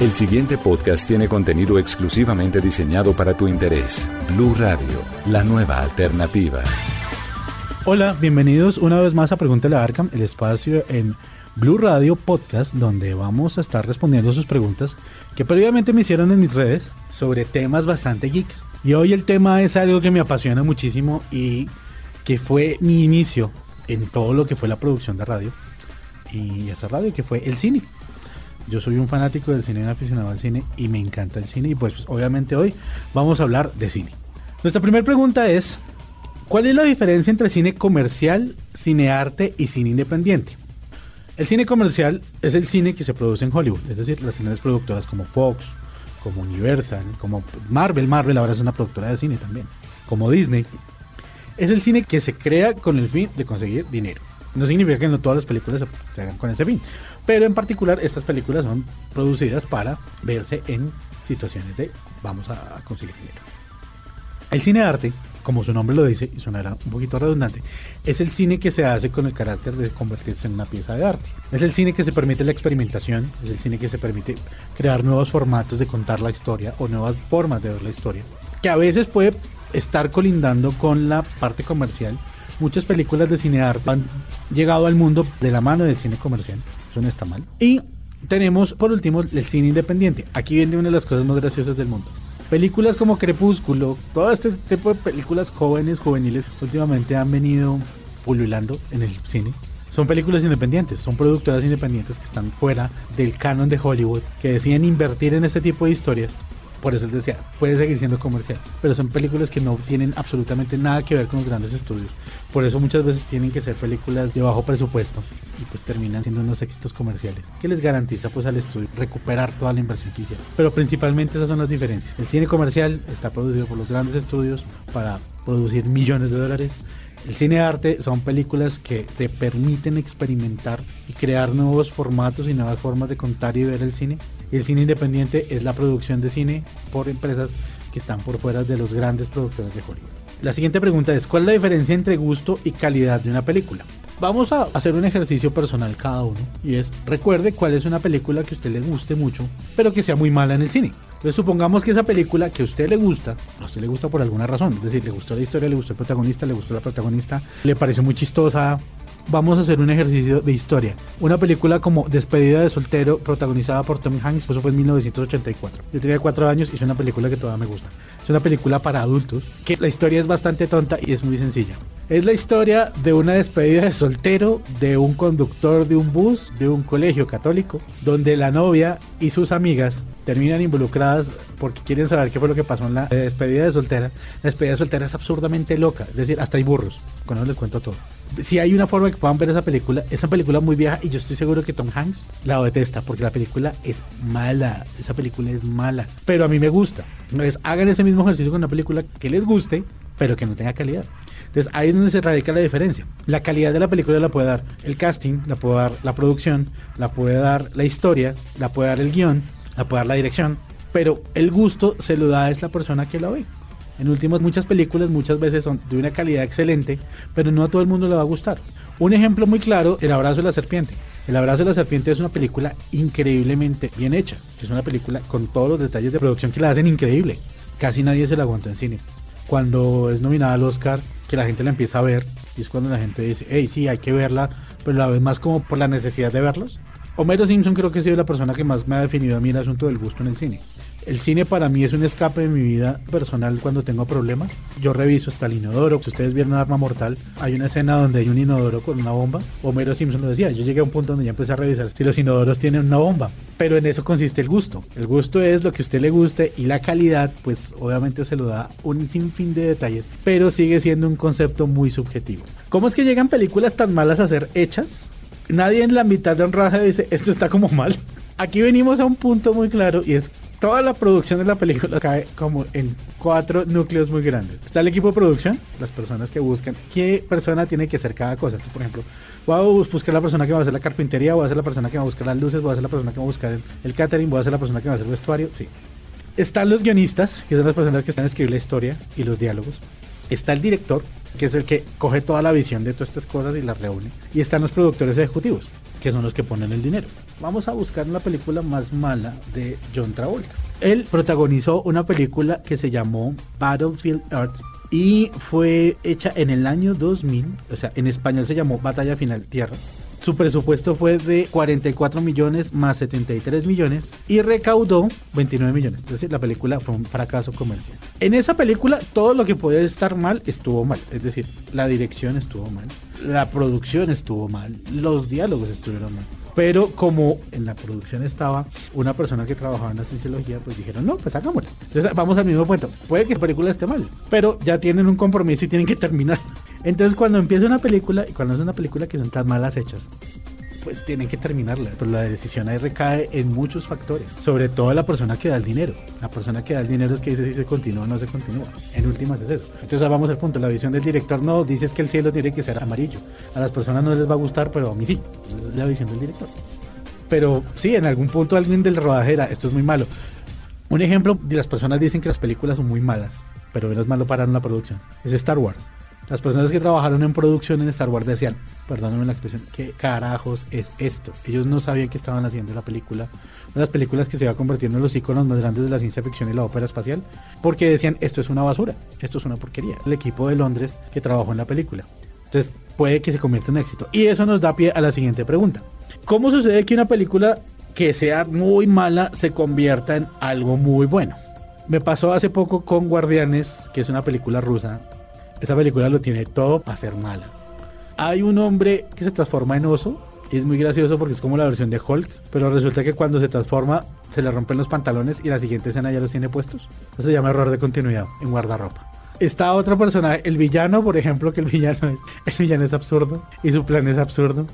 El siguiente podcast tiene contenido exclusivamente diseñado para tu interés. Blue Radio, la nueva alternativa. Hola, bienvenidos una vez más a Pregúntale a Arkham, el espacio en Blue Radio Podcast, donde vamos a estar respondiendo sus preguntas que previamente me hicieron en mis redes sobre temas bastante geeks. Y hoy el tema es algo que me apasiona muchísimo y que fue mi inicio en todo lo que fue la producción de radio y esa radio que fue el cine. Yo soy un fanático del cine, un aficionado al cine y me encanta el cine y pues, pues obviamente hoy vamos a hablar de cine. Nuestra primera pregunta es, ¿cuál es la diferencia entre cine comercial, cine arte y cine independiente? El cine comercial es el cine que se produce en Hollywood, es decir, las grandes productoras como Fox, como Universal, como Marvel, Marvel ahora es una productora de cine también, como Disney. Es el cine que se crea con el fin de conseguir dinero. No significa que no todas las películas se hagan con ese fin, pero en particular estas películas son producidas para verse en situaciones de vamos a conseguir dinero. El cine de arte como su nombre lo dice, y sonará un poquito redundante, es el cine que se hace con el carácter de convertirse en una pieza de arte. Es el cine que se permite la experimentación, es el cine que se permite crear nuevos formatos de contar la historia o nuevas formas de ver la historia, que a veces puede estar colindando con la parte comercial. Muchas películas de cine de arte han llegado al mundo de la mano del cine comercial, no está mal. Y tenemos por último el cine independiente. Aquí viene una de las cosas más graciosas del mundo Películas como Crepúsculo, todo este tipo de películas jóvenes, juveniles, últimamente han venido pululando en el cine. Son películas independientes, son productoras independientes que están fuera del canon de Hollywood, que deciden invertir en este tipo de historias. Por eso les decía, puede seguir siendo comercial, pero son películas que no tienen absolutamente nada que ver con los grandes estudios. Por eso muchas veces tienen que ser películas de bajo presupuesto y pues terminan siendo unos éxitos comerciales que les garantiza pues al estudio recuperar toda la inversión que hicieron. Pero principalmente esas son las diferencias. El cine comercial está producido por los grandes estudios para producir millones de dólares. El cine de arte son películas que se permiten experimentar y crear nuevos formatos y nuevas formas de contar y ver el cine. El cine independiente es la producción de cine por empresas que están por fuera de los grandes productores de Hollywood. La siguiente pregunta es, ¿cuál es la diferencia entre gusto y calidad de una película? Vamos a hacer un ejercicio personal cada uno y es recuerde cuál es una película que a usted le guste mucho, pero que sea muy mala en el cine. Entonces supongamos que esa película que a usted le gusta, a usted le gusta por alguna razón, es decir, le gustó la historia, le gustó el protagonista, le gustó la protagonista, le pareció muy chistosa, vamos a hacer un ejercicio de historia. Una película como Despedida de soltero, protagonizada por Tom Hanks, eso fue en 1984. Yo tenía cuatro años y es una película que todavía me gusta. Es una película para adultos, que la historia es bastante tonta y es muy sencilla. Es la historia de una despedida de soltero de un conductor de un bus de un colegio católico, donde la novia y sus amigas terminan involucradas porque quieren saber qué fue lo que pasó en la despedida de soltera. La despedida de soltera es absurdamente loca, es decir, hasta hay burros. Con eso les cuento todo. Si hay una forma que puedan ver esa película, esa película muy vieja y yo estoy seguro que Tom Hanks la detesta porque la película es mala. Esa película es mala, pero a mí me gusta. Entonces hagan ese mismo ejercicio con una película que les guste, pero que no tenga calidad. Entonces ahí es donde se radica la diferencia. La calidad de la película la puede dar el casting, la puede dar la producción, la puede dar la historia, la puede dar el guion, la puede dar la dirección, pero el gusto se lo da es la persona que la ve. En últimas, muchas películas muchas veces son de una calidad excelente, pero no a todo el mundo le va a gustar. Un ejemplo muy claro, El abrazo de la serpiente. El abrazo de la serpiente es una película increíblemente bien hecha. Es una película con todos los detalles de producción que la hacen increíble. Casi nadie se la aguanta en cine. Cuando es nominada al Oscar, que la gente la empieza a ver, y es cuando la gente dice, hey, sí, hay que verla, pero la vez más como por la necesidad de verlos. Homero Simpson creo que ha sido la persona que más me ha definido a mí el asunto del gusto en el cine. El cine para mí es un escape de mi vida personal cuando tengo problemas. Yo reviso hasta el inodoro. Si ustedes vieron Arma Mortal, hay una escena donde hay un inodoro con una bomba. Homero Simpson lo decía. Yo llegué a un punto donde ya empecé a revisar si los inodoros tienen una bomba. Pero en eso consiste el gusto. El gusto es lo que a usted le guste y la calidad, pues obviamente se lo da un sinfín de detalles, pero sigue siendo un concepto muy subjetivo. ¿Cómo es que llegan películas tan malas a ser hechas? Nadie en la mitad de un raje dice, esto está como mal. Aquí venimos a un punto muy claro y es toda la producción de la película cae como en cuatro núcleos muy grandes. Está el equipo de producción, las personas que buscan qué persona tiene que hacer cada cosa. Entonces, por ejemplo, voy a buscar la persona que va a hacer la carpintería, voy a ser la persona que va a buscar las luces, voy a ser la persona que va a buscar el, el catering, voy a ser la persona que va a hacer el vestuario. Sí. Están los guionistas, que son las personas que están a escribir la historia y los diálogos. Está el director, que es el que coge toda la visión de todas estas cosas y las reúne. Y están los productores ejecutivos, que son los que ponen el dinero. Vamos a buscar la película más mala de John Travolta. Él protagonizó una película que se llamó Battlefield Earth y fue hecha en el año 2000, o sea, en español se llamó Batalla Final Tierra. Su presupuesto fue de 44 millones más 73 millones y recaudó 29 millones. Es decir, la película fue un fracaso comercial. En esa película todo lo que podía estar mal estuvo mal. Es decir, la dirección estuvo mal, la producción estuvo mal, los diálogos estuvieron mal. Pero como en la producción estaba una persona que trabajaba en la cienciología, pues dijeron, no, pues hagámosla. Entonces vamos al mismo punto. Puede que la película esté mal, pero ya tienen un compromiso y tienen que terminar. Entonces cuando empieza una película, y cuando es una película que son tan malas hechas, pues tienen que terminarla. Pero la decisión ahí recae en muchos factores. Sobre todo la persona que da el dinero. La persona que da el dinero es que dice si se continúa o no se continúa. En últimas es eso. Entonces vamos al punto. La visión del director no dices que el cielo tiene que ser amarillo. A las personas no les va a gustar, pero a mí sí. Esa es la visión del director. Pero sí, en algún punto alguien del rodaje era, esto es muy malo. Un ejemplo las personas dicen que las películas son muy malas, pero menos malo para la producción. Es Star Wars. Las personas que trabajaron en producción en Star Wars decían, perdónenme la expresión, ¿qué carajos es esto? Ellos no sabían que estaban haciendo la película, una de las películas que se iba convirtiendo en los iconos más grandes de la ciencia ficción y la ópera espacial, porque decían, esto es una basura, esto es una porquería. El equipo de Londres que trabajó en la película. Entonces, puede que se convierta en éxito. Y eso nos da pie a la siguiente pregunta. ¿Cómo sucede que una película que sea muy mala se convierta en algo muy bueno? Me pasó hace poco con Guardianes, que es una película rusa. Esa película lo tiene todo para ser mala. Hay un hombre que se transforma en oso. Y es muy gracioso porque es como la versión de Hulk. Pero resulta que cuando se transforma se le rompen los pantalones y la siguiente escena ya los tiene puestos. Eso se llama error de continuidad en guardarropa. Está otro personaje, el villano, por ejemplo, que el villano es, el villano es absurdo y su plan es absurdo.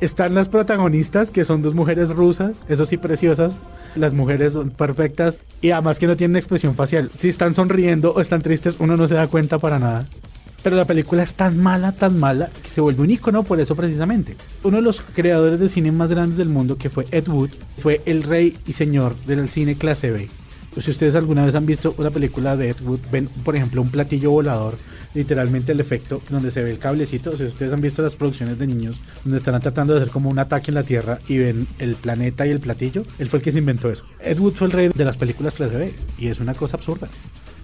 Están las protagonistas, que son dos mujeres rusas, eso sí preciosas. Las mujeres son perfectas y además que no tienen expresión facial. Si están sonriendo o están tristes, uno no se da cuenta para nada. Pero la película es tan mala, tan mala, que se vuelve un icono por eso precisamente. Uno de los creadores de cine más grandes del mundo, que fue Ed Wood, fue el rey y señor del cine clase B. Si ustedes alguna vez han visto una película de Ed Wood, ven, por ejemplo, un platillo volador, literalmente el efecto donde se ve el cablecito. Sea, ustedes han visto las producciones de niños donde están tratando de hacer como un ataque en la Tierra y ven el planeta y el platillo. Él fue el que se inventó eso. Ed Wood fue el rey de las películas clase B y es una cosa absurda.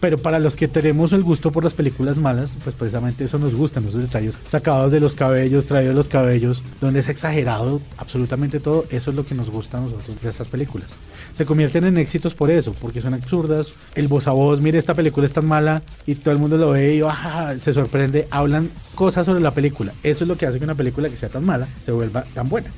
Pero para los que tenemos el gusto por las películas malas, pues precisamente eso nos gustan, esos detalles sacados de los cabellos, traídos de los cabellos, donde es exagerado absolutamente todo, eso es lo que nos gusta a nosotros de estas películas. Se convierten en éxitos por eso, porque son absurdas, el voz a voz, mire esta película es tan mala y todo el mundo lo ve y ah, se sorprende, hablan cosas sobre la película. Eso es lo que hace que una película que sea tan mala se vuelva tan buena.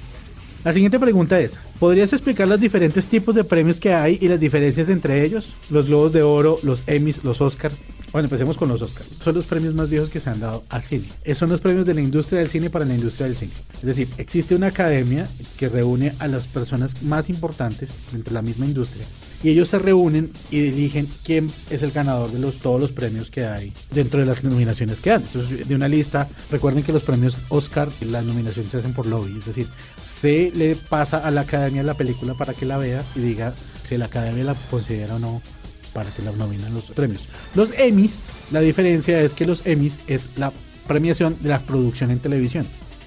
La siguiente pregunta es, ¿podrías explicar los diferentes tipos de premios que hay y las diferencias entre ellos? Los Globos de Oro, los Emmys, los Oscars. Bueno, empecemos con los Oscars. Son los premios más viejos que se han dado al cine. Son los premios de la industria del cine para la industria del cine. Es decir, existe una academia que reúne a las personas más importantes dentro de la misma industria. Y ellos se reúnen y eligen quién es el ganador de todos los premios que hay dentro de las nominaciones que dan. Entonces, de una lista, recuerden que los premios Oscar, las nominaciones se hacen por lobby. Es decir, se le pasa a la academia la película para que la vea y diga si la academia la considera o no para que la nominen los premios. Los Emmys, la diferencia es que los Emmys es la premiación de la producción en televisión.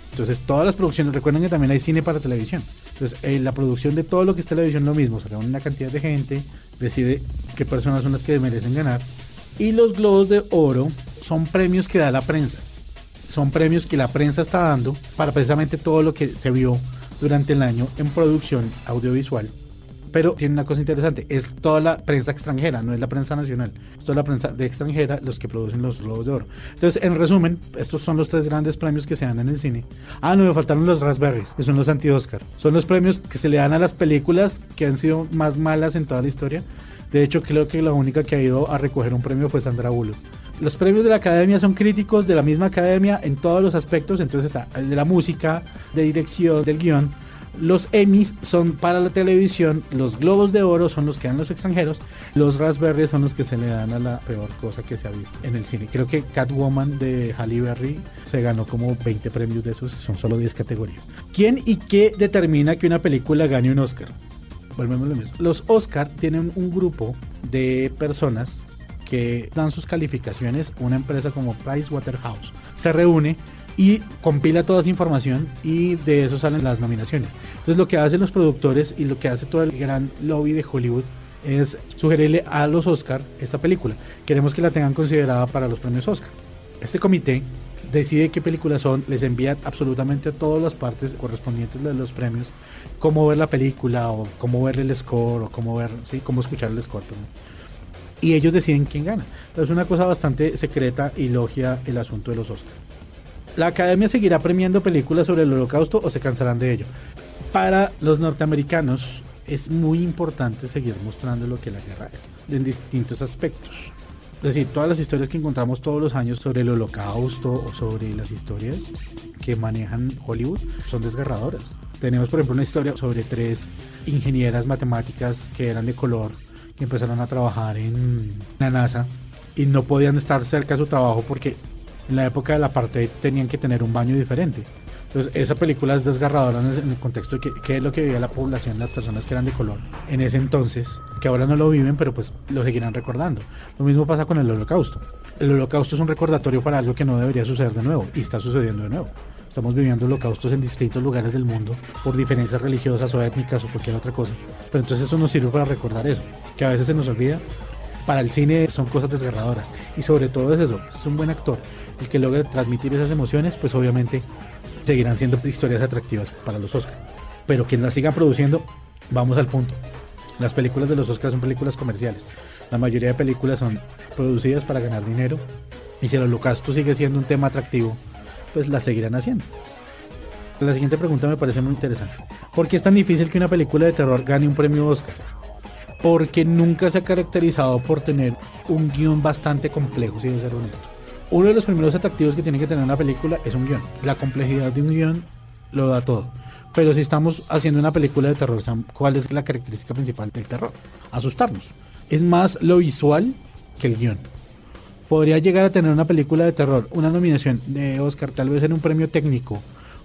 Entonces, todas las producciones, recuerden que también hay cine para televisión. Entonces, la producción de todo lo que es televisión lo mismo, se reúne una cantidad de gente, decide qué personas son las que merecen ganar. Y los Globos de Oro son premios que da la prensa. Son premios que la prensa está dando para precisamente todo lo que se vio durante el año en producción audiovisual. Pero tiene una cosa interesante, es toda la prensa extranjera, no es la prensa nacional, es toda la prensa de extranjera los que producen los globos de oro. Entonces, en resumen, estos son los tres grandes premios que se dan en el cine. Ah, no, me faltaron los Raspberries, que son los anti-Oscar. Son los premios que se le dan a las películas que han sido más malas en toda la historia. De hecho, creo que la única que ha ido a recoger un premio fue Sandra Bullock. Los premios de la academia son críticos de la misma academia en todos los aspectos, entonces está el de la música, de dirección, del guion, Los Emmys son para la televisión, los Globos de Oro son los que dan los extranjeros, los Raspberry son los que se le dan a la peor cosa que se ha visto en el cine. Creo que Catwoman de Halle Berry se ganó como 20 premios de esos, son solo 10 categorías. ¿Quién y qué determina que una película gane un Oscar? Volvemos a lo mismo. Los Oscar tienen un grupo de personas que dan sus calificaciones, una empresa como Pricewaterhouse se reúne y compila toda esa información y de eso salen las nominaciones. Entonces lo que hacen los productores y lo que hace todo el gran lobby de Hollywood es sugerirle a los Oscar esta película. Queremos que la tengan considerada para los premios Oscar. Este comité decide qué películas son, les envía absolutamente a todas las partes correspondientes de los premios, cómo ver la película o cómo ver el score o cómo ver, sí, cómo escuchar el score. Y ellos deciden quién gana. es una cosa bastante secreta y logia el asunto de los Oscars. La academia seguirá premiando películas sobre el holocausto o se cansarán de ello. Para los norteamericanos es muy importante seguir mostrando lo que la guerra es, en distintos aspectos. Es decir, todas las historias que encontramos todos los años sobre el holocausto o sobre las historias que manejan Hollywood son desgarradoras. Tenemos, por ejemplo, una historia sobre tres ingenieras matemáticas que eran de color, que empezaron a trabajar en la NASA y no podían estar cerca de su trabajo porque en la época de la apartheid tenían que tener un baño diferente. Entonces, esa película es desgarradora en el, contexto de qué es lo que vivía la población, las personas que eran de color en ese entonces, que ahora no lo viven, pero pues lo seguirán recordando. Lo mismo pasa con el holocausto. El holocausto es un recordatorio para algo que no debería suceder de nuevo, y está sucediendo de nuevo. Estamos viviendo holocaustos en distintos lugares del mundo por diferencias religiosas o étnicas o cualquier otra cosa. Pero entonces eso nos sirve para recordar eso, que a veces se nos olvida. Para el cine son cosas desgarradoras. Y sobre todo es eso, es un buen actor el que logre transmitir esas emociones, pues obviamente seguirán siendo historias atractivas para los Oscars. Pero quien las sigan produciendo, vamos al punto. Las películas de los Oscars son películas comerciales. La mayoría de películas son producidas para ganar dinero. Y si el holocausto sigue siendo un tema atractivo, pues las seguirán haciendo. La siguiente pregunta me parece muy interesante. ¿Por qué es tan difícil que una película de terror gane un premio Oscar? Porque nunca se ha caracterizado por tener un guion bastante complejo, si de ser honesto uno de los primeros atractivos que tiene que tener una película es un guion. La complejidad de un guion lo da todo. Pero si estamos haciendo una película de terror, ¿cuál es la característica principal del terror? Asustarnos. Es más lo visual que el guion. Podría llegar a tener una película de terror, una nominación de Oscar, tal vez en un premio técnico,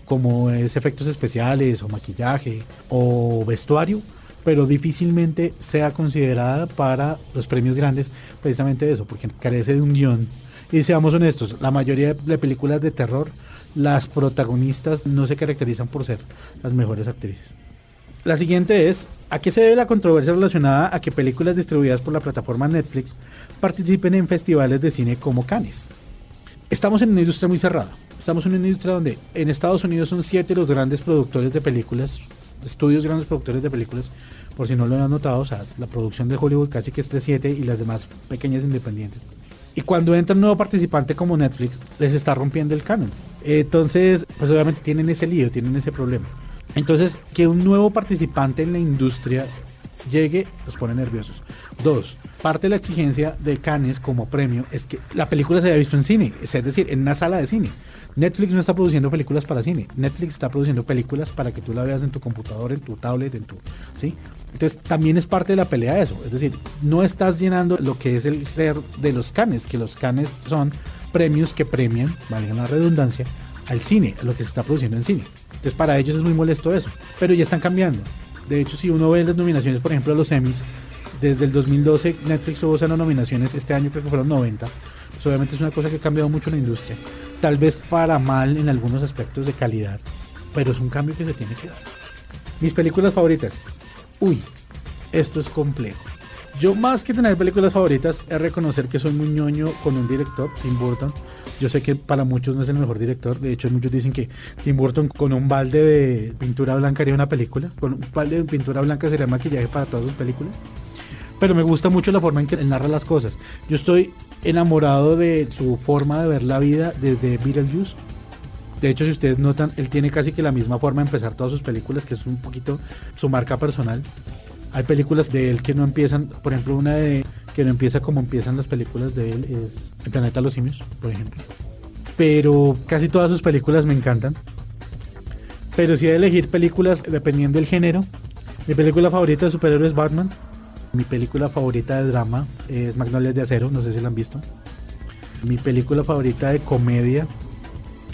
como es efectos especiales o maquillaje o vestuario, pero difícilmente sea considerada para los premios grandes, precisamente eso, porque carece de un guion y seamos honestos, la mayoría de películas de terror, las protagonistas no se caracterizan por ser las mejores actrices. La siguiente es, ¿a qué se debe la controversia relacionada a que películas distribuidas por la plataforma Netflix participen en festivales de cine como Cannes? Estamos en una industria muy cerrada. Estamos en una industria donde en Estados Unidos son siete los grandes productores de películas, estudios grandes productores de películas, por si no lo han notado, o sea, la producción de Hollywood casi que es de siete y las demás pequeñas independientes. Y cuando entra un nuevo participante como Netflix, les está rompiendo el canon. Entonces, pues obviamente tienen ese lío, tienen ese problema. Entonces, que un nuevo participante en la industria llegue, los pone nerviosos. Dos, parte de la exigencia de Cannes como premio es que la película se haya visto en cine, es decir, en una sala de cine. Netflix no está produciendo películas para cine, Netflix está produciendo películas para que tú la veas en tu computador, en tu tablet, en tu, ¿sí? Entonces también es parte de la pelea eso, es decir, no estás llenando lo que es el ser de los canes, que los canes son premios que premian, valga la redundancia, al cine, a lo que se está produciendo en cine. Entonces para ellos es muy molesto eso, pero ya están cambiando. De hecho, si uno ve las nominaciones, por ejemplo, a los Emmys, desde el 2012 Netflix tuvo esas nominaciones, este año creo que fueron 90. Pues obviamente es una cosa que ha cambiado mucho la industria. Tal vez para mal en algunos aspectos de calidad, pero es un cambio que se tiene que dar. Mis películas favoritas, uy, esto es complejo. Yo más que tener películas favoritas es reconocer que soy muy ñoño con un director, Tim Burton. Yo sé que para muchos no es el mejor director, de hecho muchos dicen que Tim Burton con un balde de pintura blanca haría una película, con un balde de pintura blanca sería maquillaje para todas sus películas. Pero me gusta mucho la forma en que él narra las cosas. Yo estoy enamorado de su forma de ver la vida desde Beetlejuice de hecho, si ustedes notan, él tiene casi que la misma forma de empezar todas sus películas, que es un poquito su marca personal. Hay películas de él que no empiezan, por ejemplo, una de que no empieza como empiezan las películas de él es El planeta de los simios, por ejemplo. Pero casi todas sus películas me encantan. Pero si he de elegir películas dependiendo del género, mi película favorita de superhéroes es Batman. Mi película favorita de drama es Magnolias de Acero, no sé si la han visto. Mi película favorita de comedia.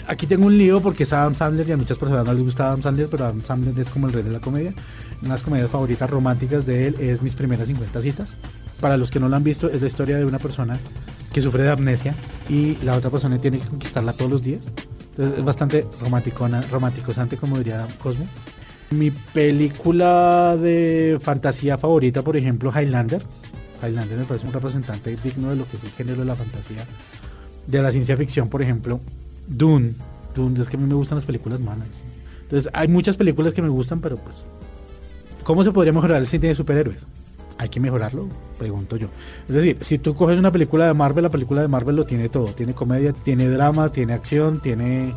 Aquí tengo un lío porque es Adam Sandler y a muchas personas no les gusta Adam Sandler, pero Adam Sandler es como el rey de la comedia. Una de las comedias favoritas románticas de él es Mis primeras 50 citas. Para los que no lo han visto, es la historia de una persona que sufre de amnesia y la otra persona tiene que conquistarla todos los días. Entonces es bastante romanticona, romanticosante, como diría Cosmo. Mi película de fantasía favorita, por ejemplo, Highlander. Highlander me parece un representante digno de lo que es el género de la fantasía. De la ciencia ficción, por ejemplo, Dune. Dune, es que a mí me gustan las películas malas. Entonces, hay muchas películas que me gustan, pero pues, ¿cómo se podría mejorar el cine de superhéroes? hay que mejorarlo, pregunto yo. Es decir, si tú coges una película de Marvel, la película de Marvel lo tiene todo, tiene comedia, tiene drama, tiene acción, tiene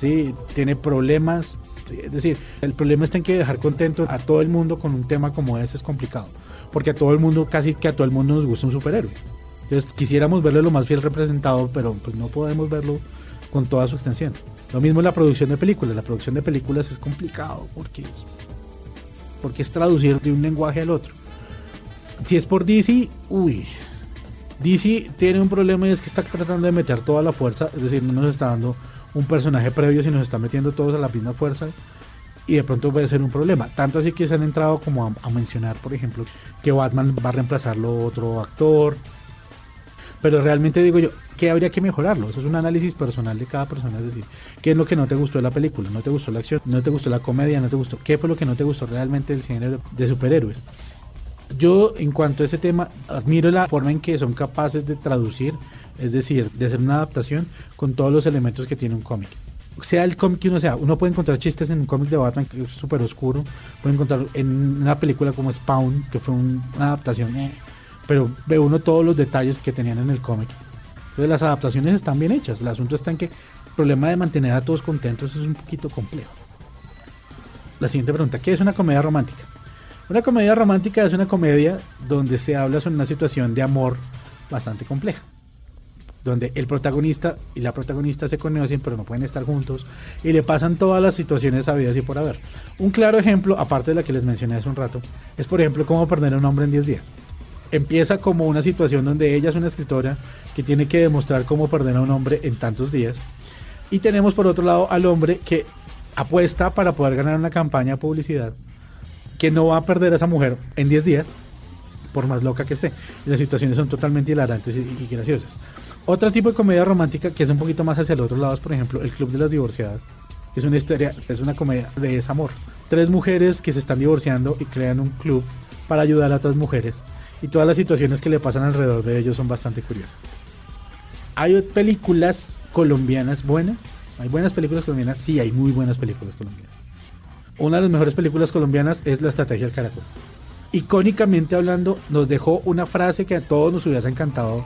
sí, tiene problemas, es decir, el problema está en que dejar contento a todo el mundo con un tema como ese es complicado, porque a todo el mundo, casi que a todo el mundo nos gusta un superhéroe. Entonces quisiéramos verlo lo más fiel representado, pero pues no podemos verlo con toda su extensión. Lo mismo en la producción de películas, la producción de películas es complicado porque es, porque es traducir de un lenguaje al otro si es por DC, uy. DC tiene un problema y es que está tratando de meter toda la fuerza, es decir, no nos está dando un personaje previo, sino nos está metiendo todos a la misma fuerza y de pronto puede ser un problema. Tanto así que se han entrado como a, mencionar, por ejemplo, que Batman va a reemplazarlo otro actor. Pero realmente digo yo, ¿qué habría que mejorarlo? Eso es un análisis personal de cada persona. Es decir, ¿qué es lo que no te gustó de la película? ¿No te gustó la acción? ¿No te gustó la comedia? ¿No te gustó? ¿Qué fue lo que no te gustó realmente del cine de superhéroes? Yo, en cuanto a ese tema, admiro la forma en que son capaces de traducir, es decir, de hacer una adaptación con todos los elementos que tiene un cómic. Sea el cómic que uno sea, uno puede encontrar chistes en un cómic de Batman que es súper oscuro, puede encontrar en una película como Spawn, que fue una adaptación, eh, pero ve uno todos los detalles que tenían en el cómic. Entonces las adaptaciones están bien hechas, el asunto está en que el problema de mantener a todos contentos es un poquito complejo. La siguiente pregunta, ¿qué es una comedia romántica? Una comedia romántica es una comedia donde se habla sobre una situación de amor bastante compleja. Donde el protagonista y la protagonista se conocen pero no pueden estar juntos y le pasan todas las situaciones sabidas y por haber. Un claro ejemplo, aparte de la que les mencioné hace un rato, es por ejemplo cómo perder a un hombre en 10 días. Empieza como una situación donde ella es una escritora que tiene que demostrar cómo perder a un hombre en tantos días. Y tenemos por otro lado al hombre que apuesta para poder ganar una campaña de publicidad que no va a perder a esa mujer en 10 días, por más loca que esté. Y las situaciones son totalmente hilarantes y, graciosas. Otro tipo de comedia romántica que es un poquito más hacia el otro lado es, por ejemplo, El Club de las Divorciadas. Es una historia, es una comedia de desamor. Tres mujeres que se están divorciando y crean un club para ayudar a otras mujeres. Y todas las situaciones que le pasan alrededor de ellos son bastante curiosas. Hay películas colombianas buenas. Hay buenas películas colombianas. Sí, hay muy buenas películas colombianas una de las mejores películas colombianas es La Estrategia del Caracol. Icónicamente hablando, nos dejó una frase que a todos nos hubiera encantado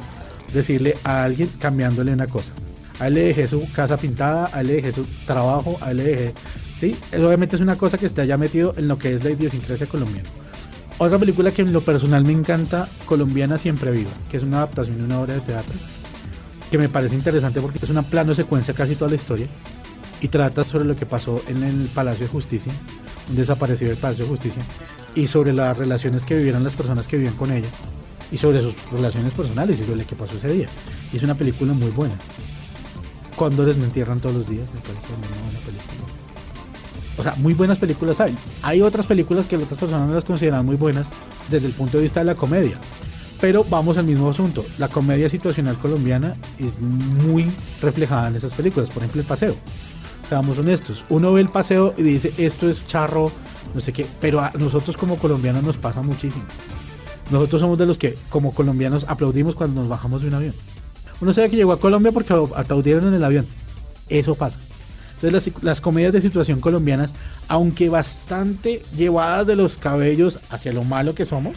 decirle a alguien cambiándole una cosa. A él le dejé su casa pintada, a él le dejé su trabajo, a él le dejé... Sí, obviamente es una cosa que está ya metido en lo que es la idiosincrasia colombiana. Otra película que en lo personal me encanta, Colombiana Siempre Viva, que es una adaptación de una obra de teatro, que me parece interesante porque es una plano secuencia casi toda la historia y trata sobre lo que pasó en el Palacio de Justicia, un desaparecido del Palacio de Justicia, y sobre las relaciones que vivieron las personas que vivían con ella, y sobre sus relaciones personales y sobre lo que pasó ese día. Y es una película muy buena. Cóndores me entierran todos los días, me parece una buena película. O sea, muy buenas películas hay. Hay otras películas que otras personas no las consideran muy buenas desde el punto de vista de la comedia. Pero vamos al mismo asunto. La comedia situacional colombiana es muy reflejada en esas películas. Por ejemplo, El Paseo seamos honestos, uno ve el paseo y dice esto es charro, no sé qué, pero a nosotros como colombianos nos pasa muchísimo. Nosotros somos de los que como colombianos aplaudimos cuando nos bajamos de un avión. Uno sabe que llegó a Colombia porque aplaudieron en el avión. Eso pasa. Entonces las, comedias de situación colombianas, aunque bastante llevadas de los cabellos hacia lo malo que somos,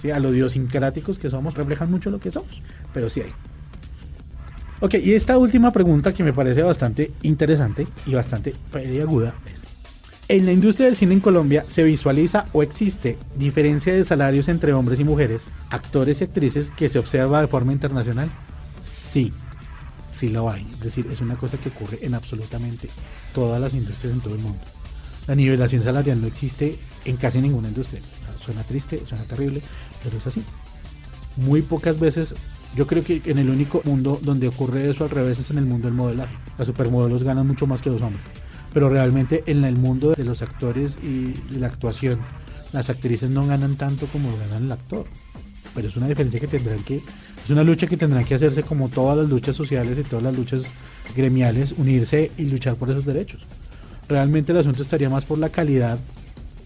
¿sí? a lo idiosincráticos que somos, reflejan mucho lo que somos, pero sí hay. Ok, y esta última pregunta que me parece bastante interesante y bastante aguda es, ¿en la industria del cine en Colombia se visualiza o existe diferencia de salarios entre hombres y mujeres, actores y actrices que se observa de forma internacional? Sí, sí lo hay. Es decir, es una cosa que ocurre en absolutamente todas las industrias en todo el mundo. La nivelación salarial no existe en casi ninguna industria. Suena triste, suena terrible, pero es así. Muy pocas veces, yo creo que en el único mundo donde ocurre eso al revés es en el mundo del modelaje. Las supermodelos ganan mucho más que los hombres. Pero realmente en el mundo de los actores y la actuación, las actrices no ganan tanto como ganan el actor. Pero es una diferencia que tendrán que, es una lucha que tendrán que hacerse como todas las luchas sociales y todas las luchas gremiales, unirse y luchar por esos derechos. Realmente el asunto estaría más por la calidad,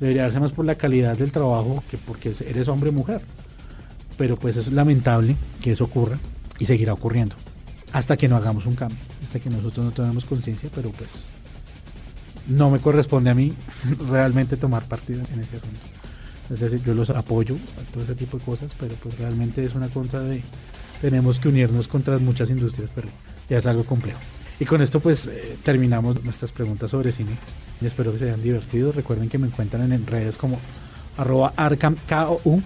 debería darse más por la calidad del trabajo que porque eres hombre o mujer. Pero pues es lamentable que eso ocurra y seguirá ocurriendo. Hasta que no hagamos un cambio, hasta que nosotros no tenemos conciencia, pero pues no me corresponde a mí realmente tomar partido en ese asunto. Es decir, yo los apoyo a todo ese tipo de cosas, pero pues realmente es una cosa de tenemos que unirnos contra muchas industrias, pero ya es algo complejo. Y con esto pues eh, terminamos nuestras preguntas sobre cine. Y espero que se hayan divertido. Recuerden que me encuentran en redes como arroba arcamkou.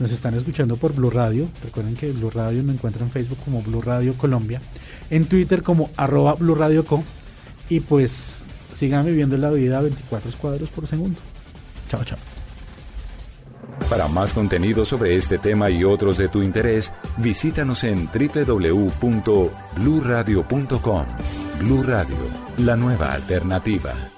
Nos están escuchando por Blue Radio. Recuerden que Blue Radio me encuentra en Facebook como Blue Radio Colombia. En Twitter como arroba Blue Radio Co. Y pues sigan viviendo la vida a 24 cuadros por segundo. Chao, chao. Para más contenido sobre este tema y otros de tu interés, visítanos en www.bluradio.com. Blu Radio, la nueva alternativa.